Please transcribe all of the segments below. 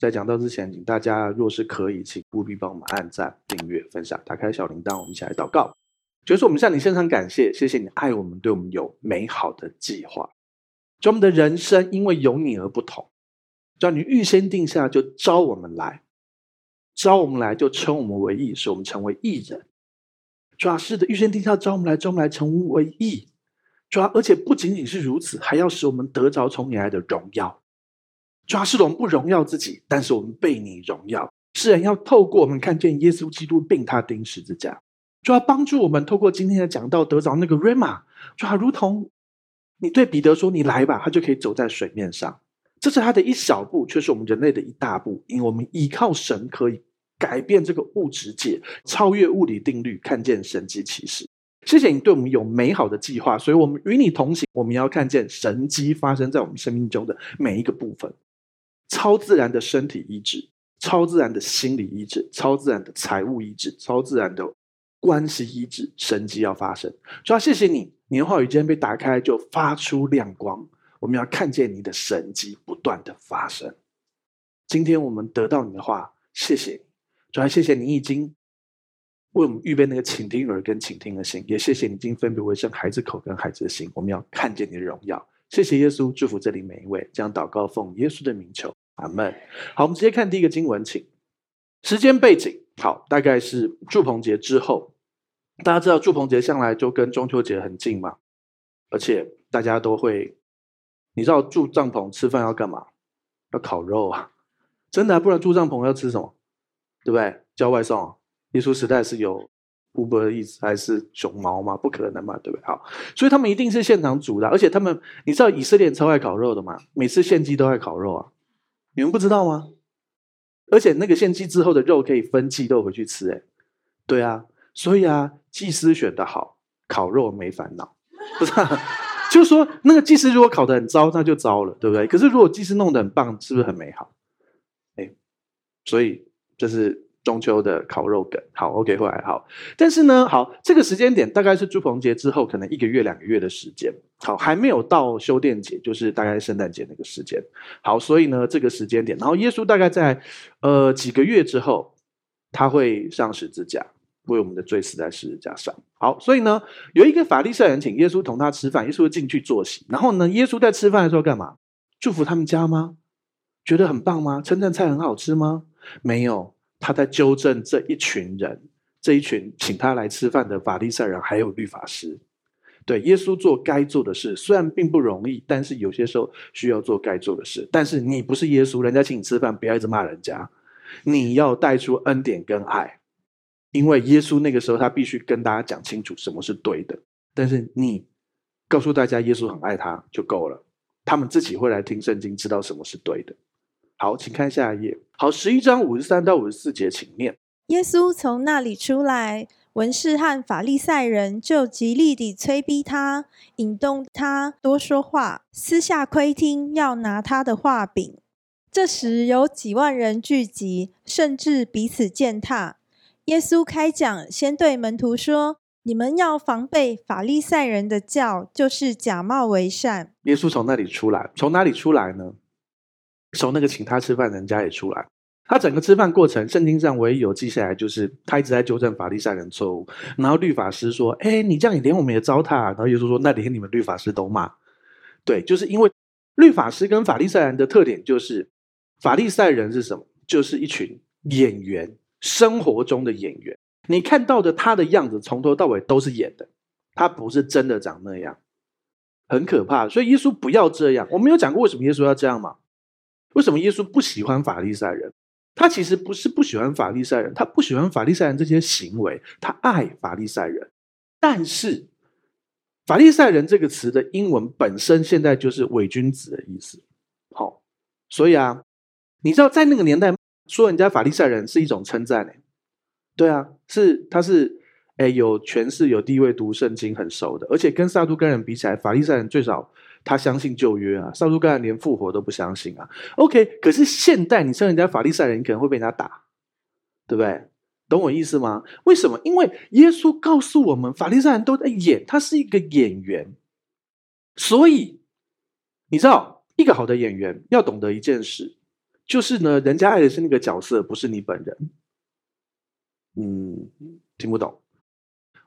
在讲到之前，请大家若是可以，请务必帮我们按赞、订阅、分享，打开小铃铛，我们一起来祷告。就是我们向你献上感谢，谢谢你爱我们，对我们有美好的计划。就我们的人生因为有你而不同，叫你预先定下，就召我们来，召我们来就称我们为义，使我们成为义人。主啊，是的，预先定下召我们来，召我们来成为义。主啊，而且不仅仅是如此，还要使我们得着从你来的荣耀。主要是我们不荣耀自己，但是我们被你荣耀。世人要透过我们看见耶稣基督并他钉十字架，就要帮助我们透过今天的讲道得着那个 Rhema，就要如同你对彼得说：“你来吧”，他就可以走在水面上。这是他的一小步，却是我们人类的一大步。因为我们依靠神，可以改变这个物质界，超越物理定律，看见神迹奇事。谢谢你对我们有美好的计划，所以我们与你同行。我们要看见神迹发生在我们生命中的每一个部分。超自然的身体医治，超自然的心理医治，超自然的财务医治，超自然的关系医治，神迹要发生。主要谢谢你，你的话语今天被打开，就发出亮光。我们要看见你的神迹不断的发生。今天我们得到你的话，谢谢你。主要谢谢你已经为我们预备那个倾听耳跟倾听的心，也谢谢你已经分别为圣孩子口跟孩子的心。我们要看见你的荣耀。谢谢耶稣，祝福这里每一位，将祷告奉耶稣的名求。阿门。好，我们直接看第一个经文，请。时间背景，好，大概是祝棚节之后。大家知道祝棚节向来就跟中秋节很近嘛，而且大家都会，你知道住帐篷吃饭要干嘛？要烤肉啊，真的，不然住帐篷要吃什么？对不对？叫外送啊。耶稣时代是有 Uber Eats 还是熊猫吗？不可能嘛，对不对？好，所以他们一定是现场煮的，而且他们，你知道以色列超爱烤肉的嘛？每次献祭都爱烤肉啊。你们不知道吗？而且那个献祭之后的肉可以分祭肉回去吃，哎，对啊，所以啊，祭司选的好，烤肉没烦恼，不是、啊？就是说那个祭司如果烤得很糟，那就糟了，对不对？可是如果祭司弄得很棒，是不是很美好？哎，所以这是。中秋的烤肉梗，好，OK，后来好，但是呢，好，这个时间点大概是朱逢节之后，可能一个月、两个月的时间，好，还没有到修殿节，就是大概圣诞节那个时间，好，所以呢，这个时间点，然后耶稣大概在呃几个月之后，他会上十字架，为我们的罪死在十字架上，好，所以呢，有一个法利赛人请耶稣同他吃饭，耶稣进去坐席，然后呢，耶稣在吃饭的时候干嘛？祝福他们家吗？觉得很棒吗？称赞菜很好吃吗？没有。他在纠正这一群人，这一群请他来吃饭的法利赛人，还有律法师。对，耶稣做该做的事，虽然并不容易，但是有些时候需要做该做的事。但是你不是耶稣，人家请你吃饭，不要一直骂人家。你要带出恩典跟爱，因为耶稣那个时候他必须跟大家讲清楚什么是对的。但是你告诉大家耶稣很爱他就够了，他们自己会来听圣经，知道什么是对的。好，请看下一页。好，十一章五十三到五十四节，请念。耶稣从那里出来，文士和法利赛人就极力地催逼他，引动他多说话，私下窥听，要拿他的话柄。这时有几万人聚集，甚至彼此践踏。耶稣开讲，先对门徒说：“你们要防备法利赛人的教，就是假冒为善。”耶稣从那里出来，从哪里出来呢？从那个请他吃饭人家也出来，他整个吃饭过程，圣经上唯一有记下来，就是他一直在纠正法利赛人错误。然后律法师说：“哎，你这样，你连我们也糟蹋。”然后耶稣说：“那连你们律法师都骂。”对，就是因为律法师跟法利赛人的特点就是，法利赛人是什么？就是一群演员，生活中的演员。你看到的他的样子，从头到尾都是演的，他不是真的长那样，很可怕。所以耶稣不要这样。我没有讲过为什么耶稣要这样吗？为什么耶稣不喜欢法利赛人？他其实不是不喜欢法利赛人，他不喜欢法利赛人这些行为，他爱法利赛人。但是“法利赛人”这个词的英文本身现在就是伪君子的意思。好，所以啊，你知道在那个年代说人家法利赛人是一种称赞呢？对啊，是他是诶有权势、有地位、读圣经很熟的，而且跟撒都该人比起来，法利赛人最少。他相信旧约啊，撒都该人连复活都不相信啊。OK，可是现代你称人家法利赛人，你可能会被人家打，对不对？懂我意思吗？为什么？因为耶稣告诉我们，法利赛人都在演，他是一个演员。所以你知道，一个好的演员要懂得一件事，就是呢，人家爱的是那个角色，不是你本人。嗯，听不懂。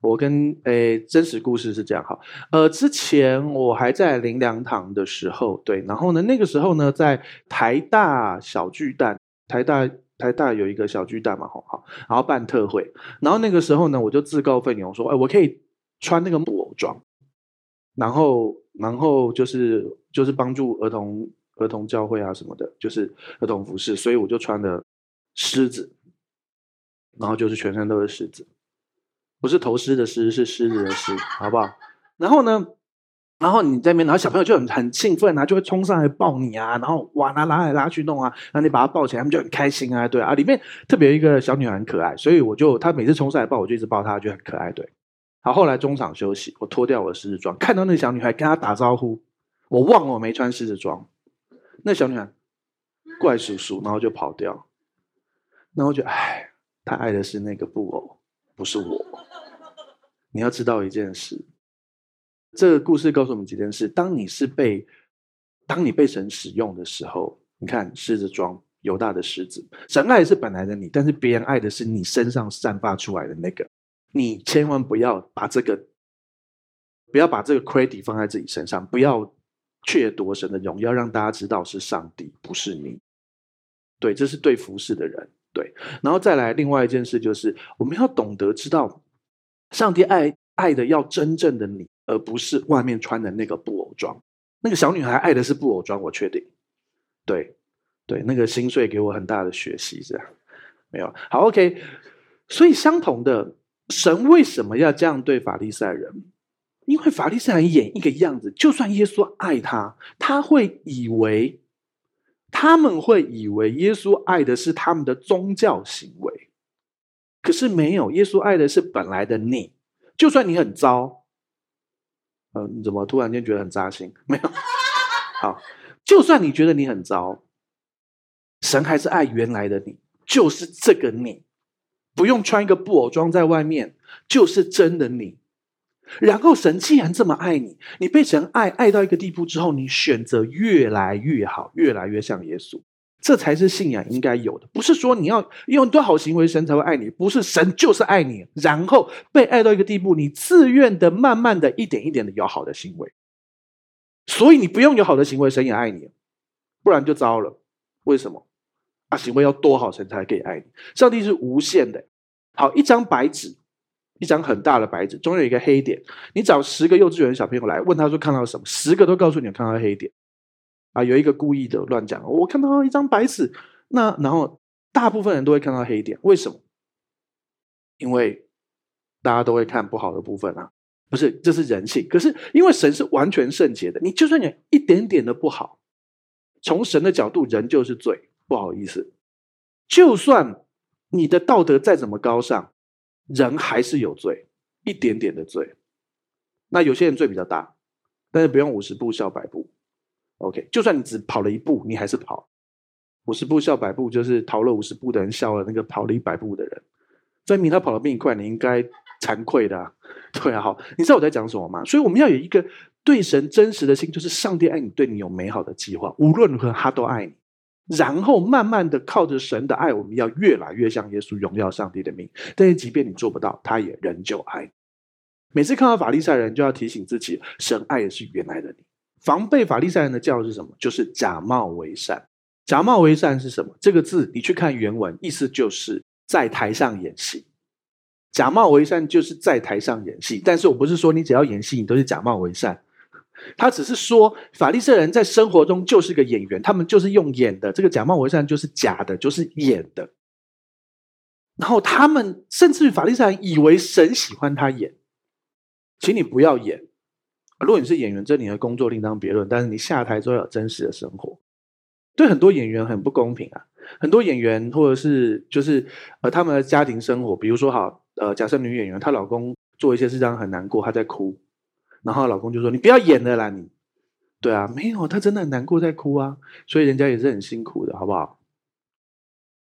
我跟诶真实故事是这样哈，呃，之前我还在灵粮堂的时候，对，然后呢，那个时候呢，在台大小巨蛋，台大台大有一个小巨蛋嘛，好好，然后办特会，然后那个时候呢，我就自告奋勇说，哎，我可以穿那个木偶装，然后然后就是就是帮助儿童儿童教会啊什么的，就是儿童服饰，所以我就穿了狮子，然后就是全身都是狮子。不是头狮的狮，是狮子的狮，好不好？然后呢，然后你在那边，然后小朋友就很很兴奋啊，就会冲上来抱你啊，然后哇，拉拉来拉去弄啊，然后你把他抱起来，他们就很开心啊，对啊。里面特别一个小女孩很可爱，所以我就他每次冲上来抱我，就一直抱她，就很可爱，对。好，后来中场休息，我脱掉我的狮子装，看到那个小女孩跟她打招呼，我忘了我没穿狮子装，那小女孩怪叔叔，然后就跑掉，然后就哎，她爱的是那个布偶，不是我。你要知道一件事，这个故事告诉我们几件事：当你是被，当你被神使用的时候，你看狮子装犹大的狮子，神爱是本来的你，但是别人爱的是你身上散发出来的那个。你千万不要把这个，不要把这个 credit 放在自己身上，不要掠夺神的荣耀，让大家知道是上帝，不是你。对，这是对服侍的人。对，然后再来另外一件事，就是我们要懂得知道。上帝爱爱的要真正的你，而不是外面穿的那个布偶装。那个小女孩爱的是布偶装，我确定。对，对，那个心碎给我很大的学习，这样没有好 OK。所以相同的，神为什么要这样对法利赛人？因为法利赛人演一个样子，就算耶稣爱他，他会以为他们会以为耶稣爱的是他们的宗教行为。可是没有，耶稣爱的是本来的你，就算你很糟，呃，你怎么突然间觉得很扎心？没有，好，就算你觉得你很糟，神还是爱原来的你，就是这个你，不用穿一个布偶装在外面，就是真的你。然后神既然这么爱你，你被神爱爱到一个地步之后，你选择越来越好，越来越像耶稣。这才是信仰应该有的，不是说你要用多好行为，神才会爱你，不是神就是爱你，然后被爱到一个地步，你自愿的、慢慢的一点一点的有好的行为，所以你不用有好的行为，神也爱你，不然就糟了。为什么？啊，行为要多好，神才可以爱你。上帝是无限的。好，一张白纸，一张很大的白纸，中有一个黑点，你找十个幼稚园小朋友来问他说看到什么，十个都告诉你看到黑点。啊，有一个故意的乱讲，我看到一张白纸，那然后大部分人都会看到黑点，为什么？因为大家都会看不好的部分啊，不是，这是人性。可是因为神是完全圣洁的，你就算有一点点的不好，从神的角度，人就是罪，不好意思。就算你的道德再怎么高尚，人还是有罪，一点点的罪。那有些人罪比较大，但是不用五十步笑百步。OK，就算你只跑了一步，你还是跑。五十步笑百步，就是逃了五十步的人笑了那个跑了一百步的人，证明他跑得比你快，你应该惭愧的。对啊，好，你知道我在讲什么吗？所以我们要有一个对神真实的心，就是上帝爱你，对你有美好的计划，无论如何他都爱你。然后慢慢的靠着神的爱，我们要越来越像耶稣，荣耀上帝的名。但是即便你做不到，他也仍旧爱你。每次看到法利赛人，就要提醒自己，神爱的是原来的你。防备法利赛人的教是什么？就是假冒为善。假冒为善是什么？这个字你去看原文，意思就是在台上演戏。假冒为善就是在台上演戏。但是我不是说你只要演戏，你都是假冒为善。他只是说法利赛人在生活中就是个演员，他们就是用演的。这个假冒伪善就是假的，就是演的。然后他们甚至于法利赛人以为神喜欢他演，请你不要演。如果你是演员，这你的工作另当别论。但是你下台之后有真实的生活，对很多演员很不公平啊！很多演员或者是就是呃他们的家庭生活，比如说好呃假设女演员她老公做一些事让很难过，她在哭，然后老公就说你不要演了啦你，对啊，没有，他真的很难过在哭啊，所以人家也是很辛苦的，好不好？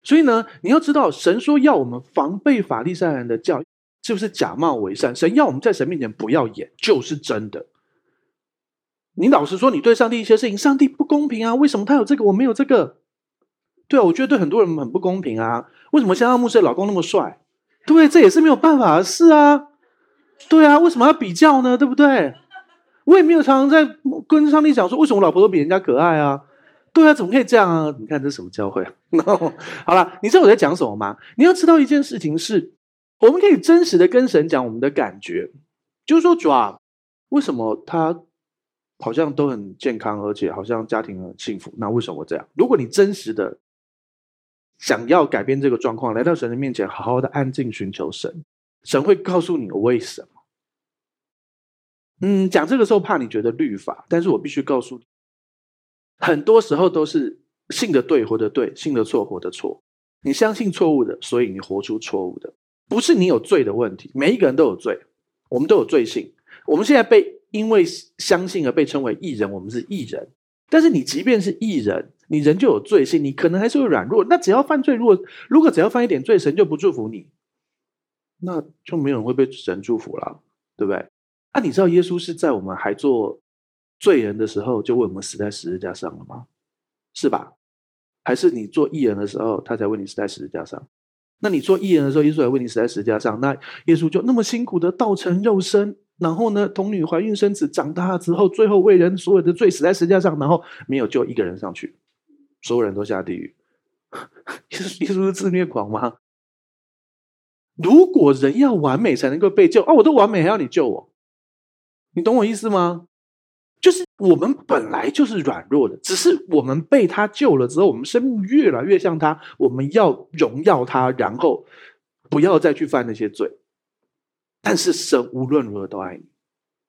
所以呢，你要知道神说要我们防备法利赛人的教，就是假冒为善。神要我们在神面前不要演，就是真的。你老实说，你对上帝一些事情，上帝不公平啊？为什么他有这个，我没有这个？对啊，我觉得对很多人很不公平啊。为什么香香牧师的老公那么帅？对，这也是没有办法的事啊。对啊，为什么要比较呢？对不对？我也没有常常在跟上帝讲说，为什么我老婆都比人家可爱啊？对啊，怎么可以这样啊？你看这是什么教会？No. 好了，你知道我在讲什么吗？你要知道一件事情是，我们可以真实的跟神讲我们的感觉，就是说主啊，为什么他好像都很健康，而且好像家庭很幸福？那为什么这样？如果你真实的想要改变这个状况，来到神的面前，好好的安静寻求神，神会告诉你为什么。嗯，讲这个时候怕你觉得律法，但是我必须告诉你，很多时候都是信的对活的对，信的错活的错。你相信错误的，所以你活出错误的，不是你有罪的问题。每一个人都有罪，我们都有罪性。我们现在被因为相信而被称为艺人，我们是艺人。但是你即便是艺人，你人就有罪性，你可能还是会软弱。那只要犯罪，如果如果只要犯一点罪，神就不祝福你，那就没有人会被神祝福了，对不对？那、啊、你知道耶稣是在我们还做罪人的时候就为我们死在十字架上了吗？是吧？还是你做义人的时候他才为你死在十字架上？那你做义人的时候，耶稣还为你死在十字架上，那耶稣就那么辛苦的道成肉身，然后呢，童女怀孕生子，长大之后，最后为人所有的罪死在十字架上，然后没有救一个人上去，所有人都下地狱。耶稣耶稣是自虐狂吗？如果人要完美才能够被救，啊，我都完美，还要你救我？你懂我意思吗？就是我们本来就是软弱的，只是我们被他救了之后，我们生命越来越像他。我们要荣耀他，然后不要再去犯那些罪。但是神无论如何都爱你，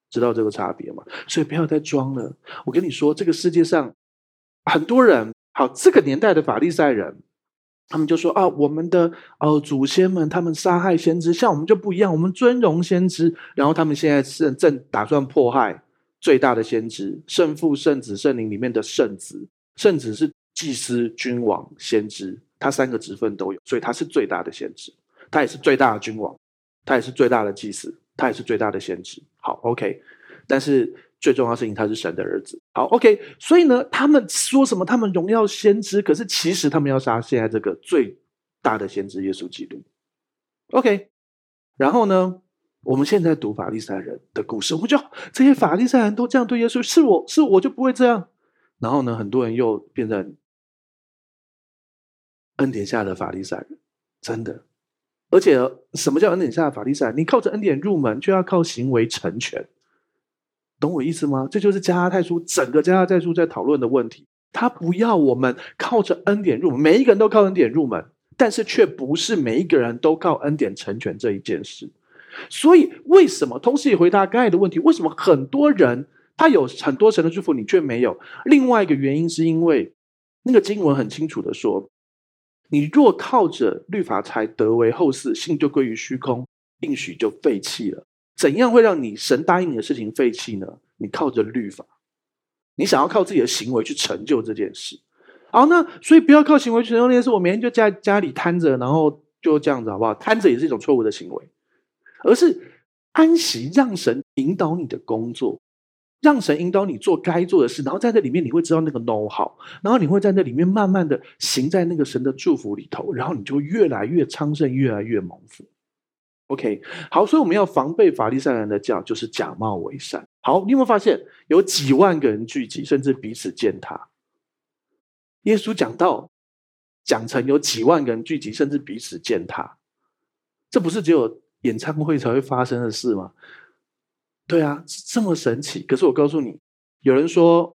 知道这个差别吗？所以不要再装了。我跟你说，这个世界上很多人，好，这个年代的法利赛人。他们就说啊，我们的呃祖先们，他们杀害先知，像我们就不一样，我们尊荣先知。然后他们现在是正打算迫害最大的先知，圣父、圣子、圣灵里面的圣子。圣子是祭司、君王、先知，他三个职分都有，所以他是最大的先知，他也是最大的君王，他也是最大的祭司，他也是最大的先知。好，OK，但是。最重要的事情，他是神的儿子。好，OK。所以呢，他们说什么？他们荣耀先知，可是其实他们要杀现在这个最大的先知耶稣基督。OK。然后呢，我们现在读法利赛人的故事，我们就这些法利赛人都这样对耶稣，是我是我就不会这样。然后呢，很多人又变成恩典下的法利赛人，真的。而且什么叫恩典下的法利赛人？你靠着恩典入门，就要靠行为成全。懂我意思吗？这就是加拉太书整个加拉太书在讨论的问题。他不要我们靠着恩典入门，每一个人都靠恩典入门，但是却不是每一个人都靠恩典成全这一件事。所以，为什么？同时也回答刚才的问题：为什么很多人他有很多神的祝福，你却没有？另外一个原因是因为那个经文很清楚的说：你若靠着律法才得为后嗣，信就归于虚空，应许就废弃了。怎样会让你神答应你的事情废弃呢？你靠着律法，你想要靠自己的行为去成就这件事。好，那所以不要靠行为去成就这件事。我每天就在家里瘫着，然后就这样子，好不好？瘫着也是一种错误的行为，而是安息，让神引导你的工作，让神引导你做该做的事。然后在这里面，你会知道那个 know how，然后你会在那里面慢慢的行在那个神的祝福里头，然后你就越来越昌盛，越来越蒙福。OK，好，所以我们要防备法利赛人的教，就是假冒为善。好，你有没有发现有几万个人聚集，甚至彼此践踏？耶稣讲到讲成有几万个人聚集，甚至彼此践踏，这不是只有演唱会才会发生的事吗？对啊，这么神奇。可是我告诉你，有人说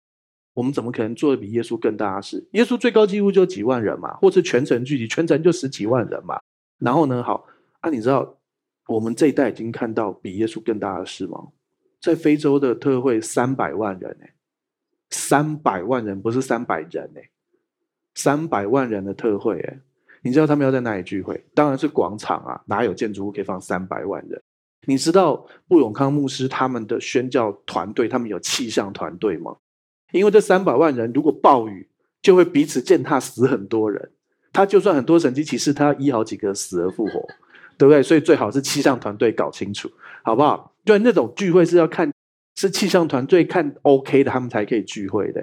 我们怎么可能做的比耶稣更大的事？耶稣最高纪录就几万人嘛，或是全城聚集，全城就十几万人嘛。然后呢，好啊，你知道？我们这一代已经看到比耶稣更大的事吗？在非洲的特会三百万人哎，三百万人不是三百人哎，三百万人的特会哎，你知道他们要在哪里聚会？当然是广场啊，哪有建筑物可以放三百万人？你知道布永康牧师他们的宣教团队，他们有气象团队吗？因为这三百万人如果暴雨，就会彼此践踏，死很多人。他就算很多神迹奇事，他要医好几个死而复活。对不对？所以最好是气象团队搞清楚，好不好？对，那种聚会是要看是气象团队看 OK 的，他们才可以聚会的，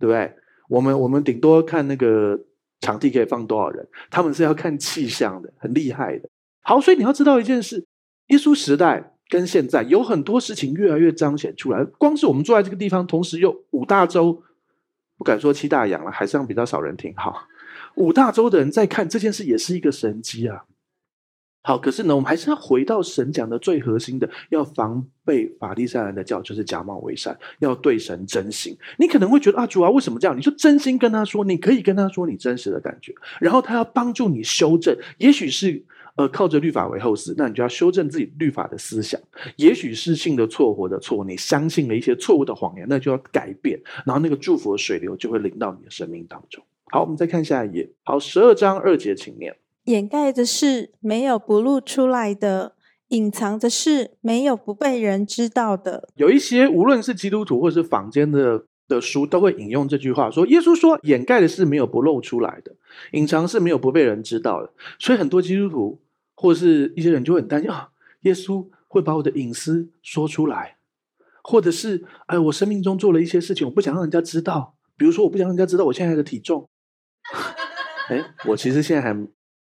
对不对？我们我们顶多看那个场地可以放多少人，他们是要看气象的，很厉害的。好，所以你要知道一件事，耶稣时代跟现在有很多事情越来越彰显出来。光是我们坐在这个地方，同时有五大洲，不敢说七大洋了，海上比较少人听。好，五大洲的人在看这件事，也是一个神迹啊。好，可是呢，我们还是要回到神讲的最核心的，要防备法利赛人的教，就是假冒为善，要对神真心。你可能会觉得啊，主啊，为什么这样？你就真心跟他说，你可以跟他说你真实的感觉，然后他要帮助你修正。也许是呃靠着律法为后嗣，那你就要修正自己律法的思想；也许是信的错，活的错，你相信了一些错误的谎言，那就要改变，然后那个祝福的水流就会临到你的生命当中。好，我们再看下一页。好，十二章二节，请念。掩盖的事没有不露出来的，隐藏的事没有不被人知道的。有一些无论是基督徒或是坊间的的书，都会引用这句话说：“耶稣说，掩盖的事没有不露出来的，隐藏是没有不被人知道的。”所以很多基督徒或是一些人就很担心啊，耶稣会把我的隐私说出来，或者是哎，我生命中做了一些事情，我不想让人家知道，比如说我不想让人家知道我现在的体重。哎，我其实现在还。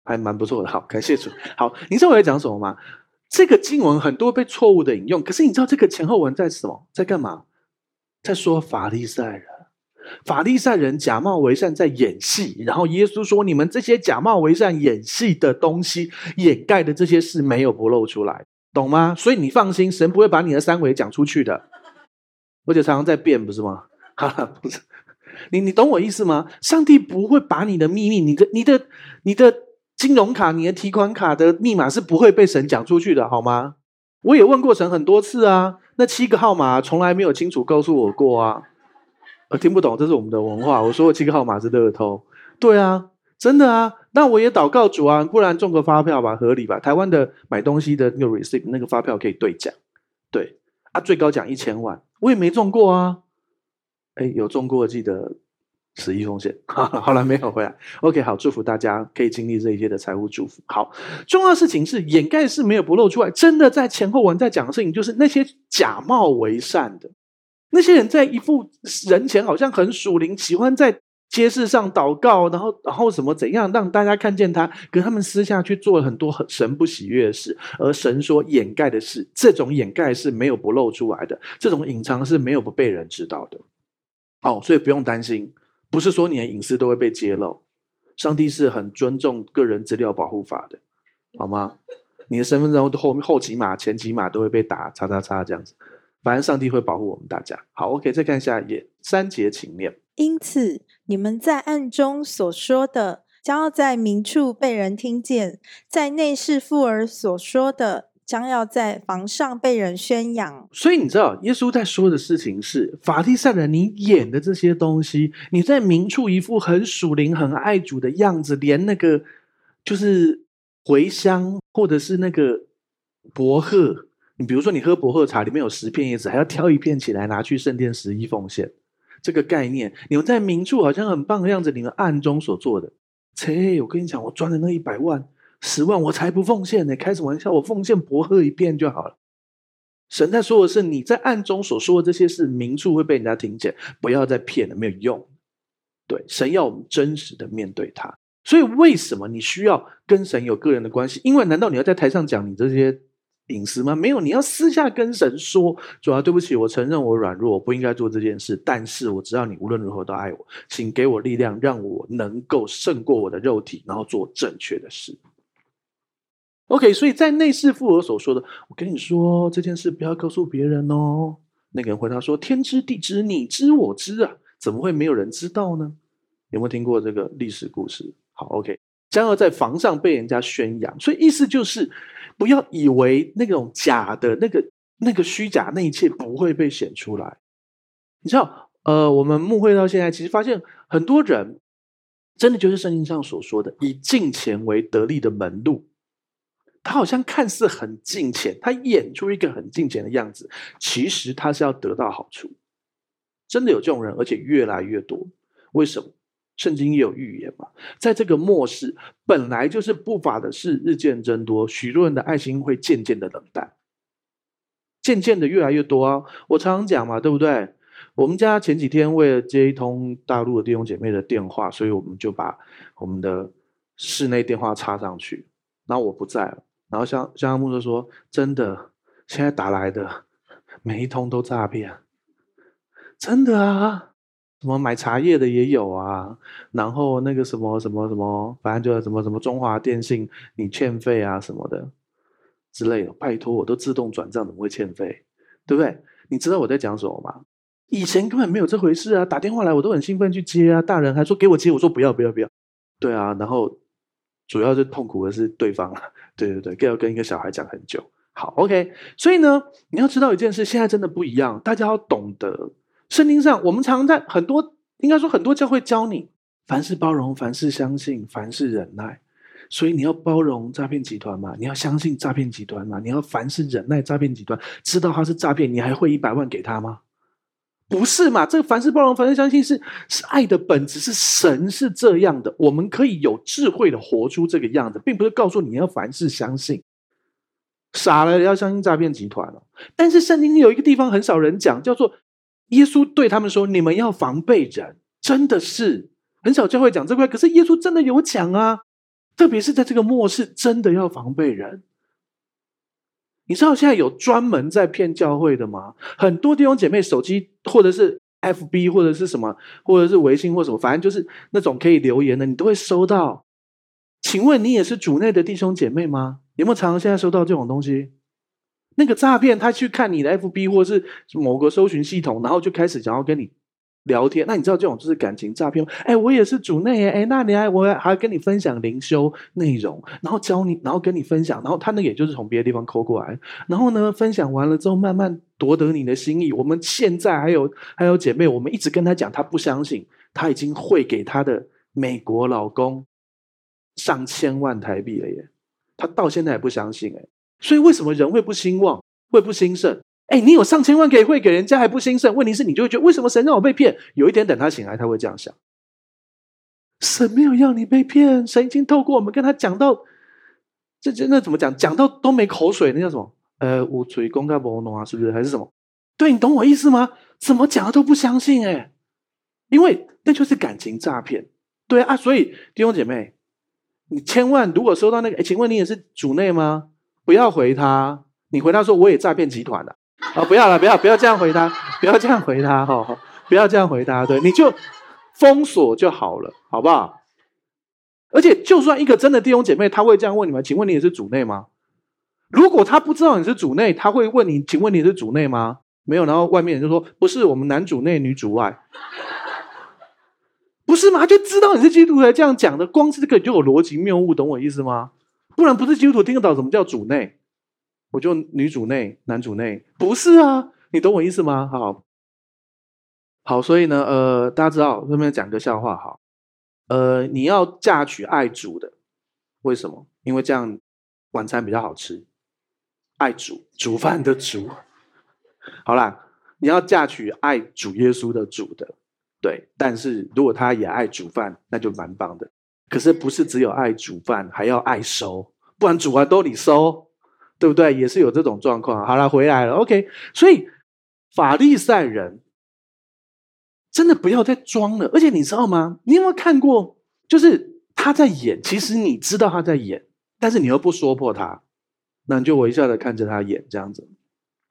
还蛮不错的，好，感谢主。好，你知道我在讲什么吗？这个经文很多被错误的引用，可是你知道这个前后文在什么？在干嘛？在说法利赛人，法利赛人假冒为善，在演戏。然后耶稣说：“你们这些假冒为善、演戏的东西，掩盖的这些事，没有不露出来，懂吗？”所以你放心，神不会把你的三围讲出去的，而且常常在变，不是吗？哈哈，不是，你你懂我意思吗？上帝不会把你的秘密，你的、你的、你的。金融卡，你的提款卡的密码是不会被神讲出去的，好吗？我也问过神很多次啊，那七个号码从来没有清楚告诉我过啊。我听不懂，这是我们的文化。我说我七个号码是乐透，对啊，真的啊。那我也祷告主啊，不然中个发票吧，合理吧？台湾的买东西的那个 receipt 那个发票可以兑奖，对啊，最高奖一千万，我也没中过啊。哎，有中过记得。十一奉献，好了，没有回来。OK，好，祝福大家可以经历这一些的财务祝福。好，重要事情是掩盖是没有不露出来，真的在前后文在讲的事情，就是那些假冒为善的那些人，在一副人前好像很属灵，喜欢在街市上祷告，然后然后什么怎样让大家看见他，可他们私下去做了很多很神不喜悦的事，而神说掩盖的事，这种掩盖是没有不露出来的，这种隐藏是没有不被人知道的。哦，所以不用担心。不是说你的隐私都会被揭露，上帝是很尊重个人资料保护法的，好吗？你的身份证后后几码、前几码都会被打叉叉叉这样子，反正上帝会保护我们大家。好，OK，再看下一页，三节请念。因此，你们在暗中所说的，将要在明处被人听见；在内室妇儿所说的，将要在房上被人宣扬，所以你知道，耶稣在说的事情是法利赛人，你演的这些东西，你在明处一副很属灵、很爱主的样子，连那个就是茴香或者是那个薄荷，你比如说你喝薄荷茶，里面有十片叶子，还要挑一片起来拿去圣殿十一奉献，这个概念，你们在明处好像很棒的样子，你们暗中所做的，切，我跟你讲，我赚的那一百万。十万我才不奉献呢！开什么玩笑？我奉献薄荷一片就好了。神在说的是，你在暗中所说的这些事，明处会被人家听见，不要再骗了，没有用。对，神要我们真实的面对他。所以，为什么你需要跟神有个人的关系？因为难道你要在台上讲你这些隐私吗？没有，你要私下跟神说：主啊，对不起，我承认我软弱，我不应该做这件事。但是我知道你无论如何都爱我，请给我力量，让我能够胜过我的肉体，然后做正确的事。OK，所以在内室附耳所说的，我跟你说这件事不要告诉别人哦。那个人回答说：“天知地知，你知我知啊，怎么会没有人知道呢？”有没有听过这个历史故事？好，OK，将要在房上被人家宣扬，所以意思就是不要以为那种假的、那个、那个虚假那一切不会被显出来。你知道，呃，我们牧会到现在，其实发现很多人真的就是圣经上所说的，以敬钱为得利的门路。他好像看似很近前，他演出一个很近前的样子，其实他是要得到好处。真的有这种人，而且越来越多。为什么？圣经也有预言嘛，在这个末世，本来就是不法的事日渐增多，许多人的爱心会渐渐的冷淡，渐渐的越来越多啊。我常常讲嘛，对不对？我们家前几天为了接一通大陆的弟兄姐妹的电话，所以我们就把我们的室内电话插上去。然后我不在了，然后像像牧师说：“真的，现在打来的每一通都诈骗，真的啊！什么买茶叶的也有啊，然后那个什么什么什么，反正就什么什么中华电信你欠费啊什么的之类的。拜托，我都自动转账，怎么会欠费？对不对？你知道我在讲什么吗？以前根本没有这回事啊！打电话来我都很兴奋去接啊，大人还说给我接，我说不要不要不要。对啊，然后。”主要是痛苦的是对方，对对对，更要跟一个小孩讲很久。好，OK，所以呢，你要知道一件事，现在真的不一样，大家要懂得。圣经上，我们常在很多，应该说很多教会教你，凡事包容，凡事相信，凡事忍耐。所以你要包容诈骗集团嘛？你要相信诈骗集团嘛？你要凡事忍耐诈骗集团，知道他是诈骗，你还会一百万给他吗？不是嘛？这个凡事包容，凡事相信是是爱的本质，是神是这样的。我们可以有智慧的活出这个样子，并不是告诉你要凡事相信，傻了要相信诈骗集团了。但是圣经有一个地方很少人讲，叫做耶稣对他们说：“你们要防备人。”真的是很少教会讲这块，可是耶稣真的有讲啊，特别是在这个末世，真的要防备人。你知道现在有专门在骗教会的吗？很多弟兄姐妹手机或者是 FB 或者是什么，或者是微信或什么，反正就是那种可以留言的，你都会收到。请问你也是主内的弟兄姐妹吗？有没有常常现在收到这种东西？那个诈骗他去看你的 FB 或是某个搜寻系统，然后就开始想要跟你。聊天，那你知道这种就是感情诈骗？哎，我也是主内哎，那你还我还还跟你分享灵修内容，然后教你，然后跟你分享，然后他呢也就是从别的地方抠过来，然后呢分享完了之后，慢慢夺得你的心意。我们现在还有还有姐妹，我们一直跟他讲，他不相信，他已经汇给他的美国老公上千万台币了耶，他到现在还不相信哎，所以为什么人会不兴旺，会不兴盛？哎，你有上千万可以汇给人家还不兴盛？问题是你就会觉得为什么神让我被骗？有一点等他醒来，他会这样想：神没有要你被骗，神已经透过我们跟他讲到，这这那怎么讲？讲到都没口水，那叫什么？呃，无嘴公开不弄啊，是不是？还是什么？对，你懂我意思吗？怎么讲他都不相信哎，因为那就是感情诈骗。对啊，所以弟兄姐妹，你千万如果收到那个，哎，请问你也是主内吗？不要回他，你回他说我也诈骗集团的。哦，不要了，不要，不要这样回他，不要这样回他，哈、哦，不要这样回他，对，你就封锁就好了，好不好？而且，就算一个真的弟兄姐妹，他会这样问你们，请问你也是主内吗？如果他不知道你是主内，他会问你，请问你是主内吗？没有，然后外面就说，不是，我们男主内，女主外，不是吗？就知道你是基督徒才这样讲的，光是这个就有逻辑谬误，懂我意思吗？不然不是基督徒听得懂什么叫主内。我就女主内，男主内，不是啊？你懂我意思吗？好，好，所以呢，呃，大家知道，顺便讲个笑话，好，呃，你要嫁娶爱主的，为什么？因为这样晚餐比较好吃，爱主，煮饭的主。好啦，你要嫁娶爱主耶稣的主的，对，但是如果他也爱煮饭，那就蛮棒的。可是不是只有爱煮饭，还要爱收，不然煮完都你收。对不对？也是有这种状况。好了，回来了。OK，所以法利赛人真的不要再装了。而且你知道吗？你有没有看过？就是他在演，其实你知道他在演，但是你又不说破他，那你就微笑的看着他演这样子。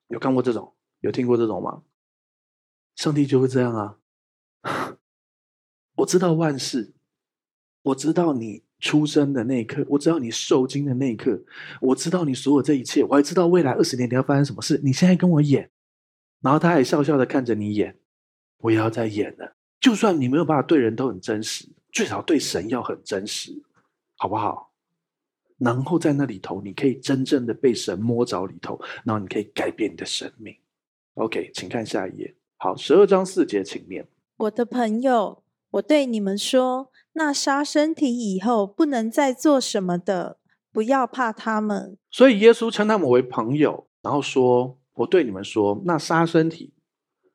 有看过这种？有听过这种吗？上帝就会这样啊！我知道万事，我知道你。出生的那一刻，我知道你受精的那一刻，我知道你所有这一切，我还知道未来二十年你要发生什么事。你现在跟我演，然后他还笑笑的看着你演，我也要再演了。就算你没有办法对人都很真实，最少对神要很真实，好不好？然后在那里头，你可以真正的被神摸着里头，然后你可以改变你的生命。OK，请看下一页。好，十二章四节，请念。我的朋友，我对你们说。那杀身体以后不能再做什么的，不要怕他们。所以耶稣称他们为朋友，然后说：“我对你们说，那杀身体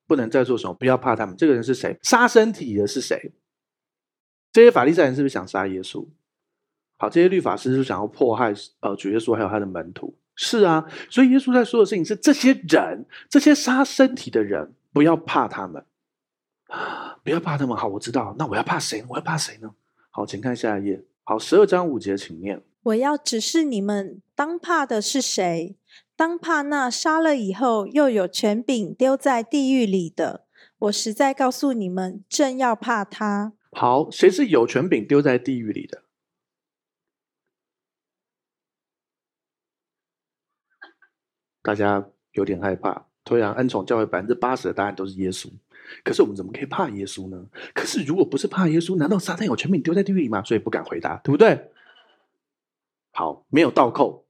不能再做什么，不要怕他们。”这个人是谁？杀身体的是谁？这些法利赛人是不是想杀耶稣？好，这些律法师是不是想要迫害呃主耶稣还有他的门徒？是啊，所以耶稣在说的事情是：这些人，这些杀身体的人，不要怕他们。不要怕他们。好，我知道。那我要怕谁？我要怕谁呢？好，请看下一页。好，十二章五节，请念。我要指示你们，当怕的是谁？当怕那杀了以后又有权柄丢在地狱里的。我实在告诉你们，正要怕他。好，谁是有权柄丢在地狱里的？大家有点害怕。突然，恩宠教会百分之八十的答案都是耶稣。可是我们怎么可以怕耶稣呢？可是如果不是怕耶稣，难道撒旦有权柄丢在地狱里吗？所以不敢回答，对不对？好，没有倒扣。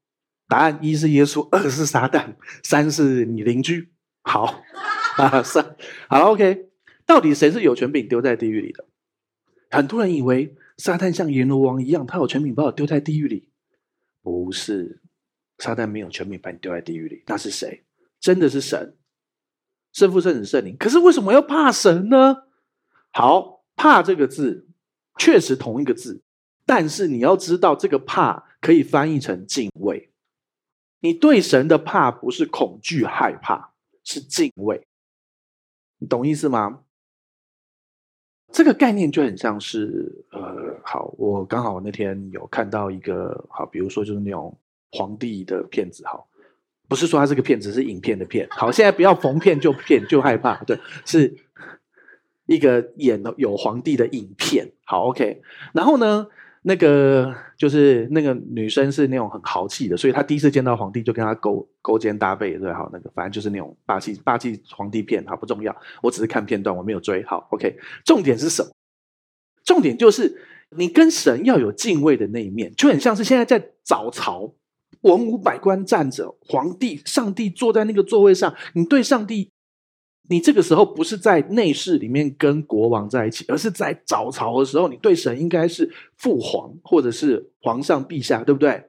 答案一是耶稣，二是撒旦，三是你邻居。好，啊，三，好，OK。到底谁是有权柄丢在地狱里的？很多人以为撒旦像阎罗王一样，他有权柄把我丢在地狱里。不是，撒旦没有权柄把你丢在地狱里。那是谁？真的是神，圣父、圣子、圣灵。可是为什么要怕神呢？好，怕这个字确实同一个字，但是你要知道，这个怕可以翻译成敬畏。你对神的怕不是恐惧害怕，是敬畏。你懂意思吗？这个概念就很像是，呃，好，我刚好那天有看到一个，好，比如说就是那种皇帝的片子，好，不是说他是个骗子，是影片的片。好，现在不要逢骗就骗就害怕，对，是一个演有皇帝的影片。好，OK，然后呢？那个就是那个女生是那种很豪气的，所以她第一次见到皇帝就跟他勾勾肩搭背，对，好，那个反正就是那种霸气霸气皇帝片，好，不重要，我只是看片段，我没有追，好，OK，重点是什么？重点就是你跟神要有敬畏的那一面，就很像是现在在早朝，文武百官站着，皇帝、上帝坐在那个座位上，你对上帝。你这个时候不是在内室里面跟国王在一起，而是在早朝的时候，你对神应该是父皇或者是皇上陛下，对不对？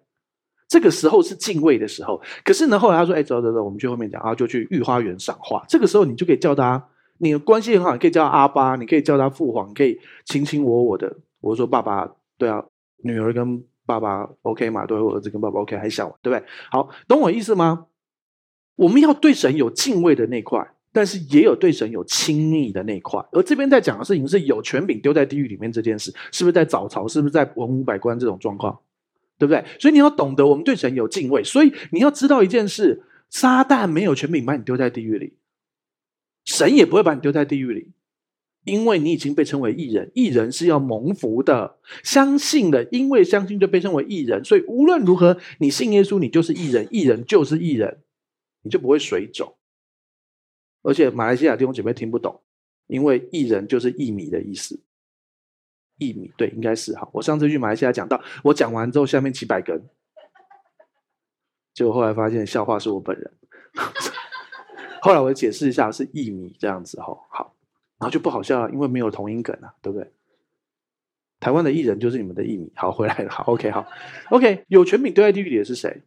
这个时候是敬畏的时候。可是呢，后来他说：“哎，走走走，我们去后面讲。”啊就去御花园赏花。这个时候你就可以叫他，你的关系很好，你可以叫阿爸，你可以叫他父皇，可以卿卿我我的。我说爸爸，对啊，女儿跟爸爸 OK 嘛？对，我儿子跟爸爸 OK 还小，对不对？好，懂我意思吗？我们要对神有敬畏的那块。但是也有对神有亲密的那块，而这边在讲的事情是有权柄丢在地狱里面这件事，是不是在早朝？是不是在文武百官这种状况？对不对？所以你要懂得我们对神有敬畏，所以你要知道一件事：撒旦没有权柄把你丢在地狱里，神也不会把你丢在地狱里，因为你已经被称为艺人，艺人是要蒙福的。相信的，因为相信就被称为艺人，所以无论如何，你信耶稣，你就是艺人，艺人就是艺人，你就不会水肿。而且马来西亚弟兄姐妹听不懂，因为“艺人”就是“薏米”的意思。薏米对，应该是哈。我上次去马来西亚讲到，我讲完之后下面几百根，结果后来发现笑话是我本人。后来我解释一下是“薏米”这样子哈，好，然后就不好笑了，因为没有同音梗啊，对不对？台湾的艺人就是你们的义米。好，回来了，好，OK，好，OK，有权柄丢在地狱里的是谁？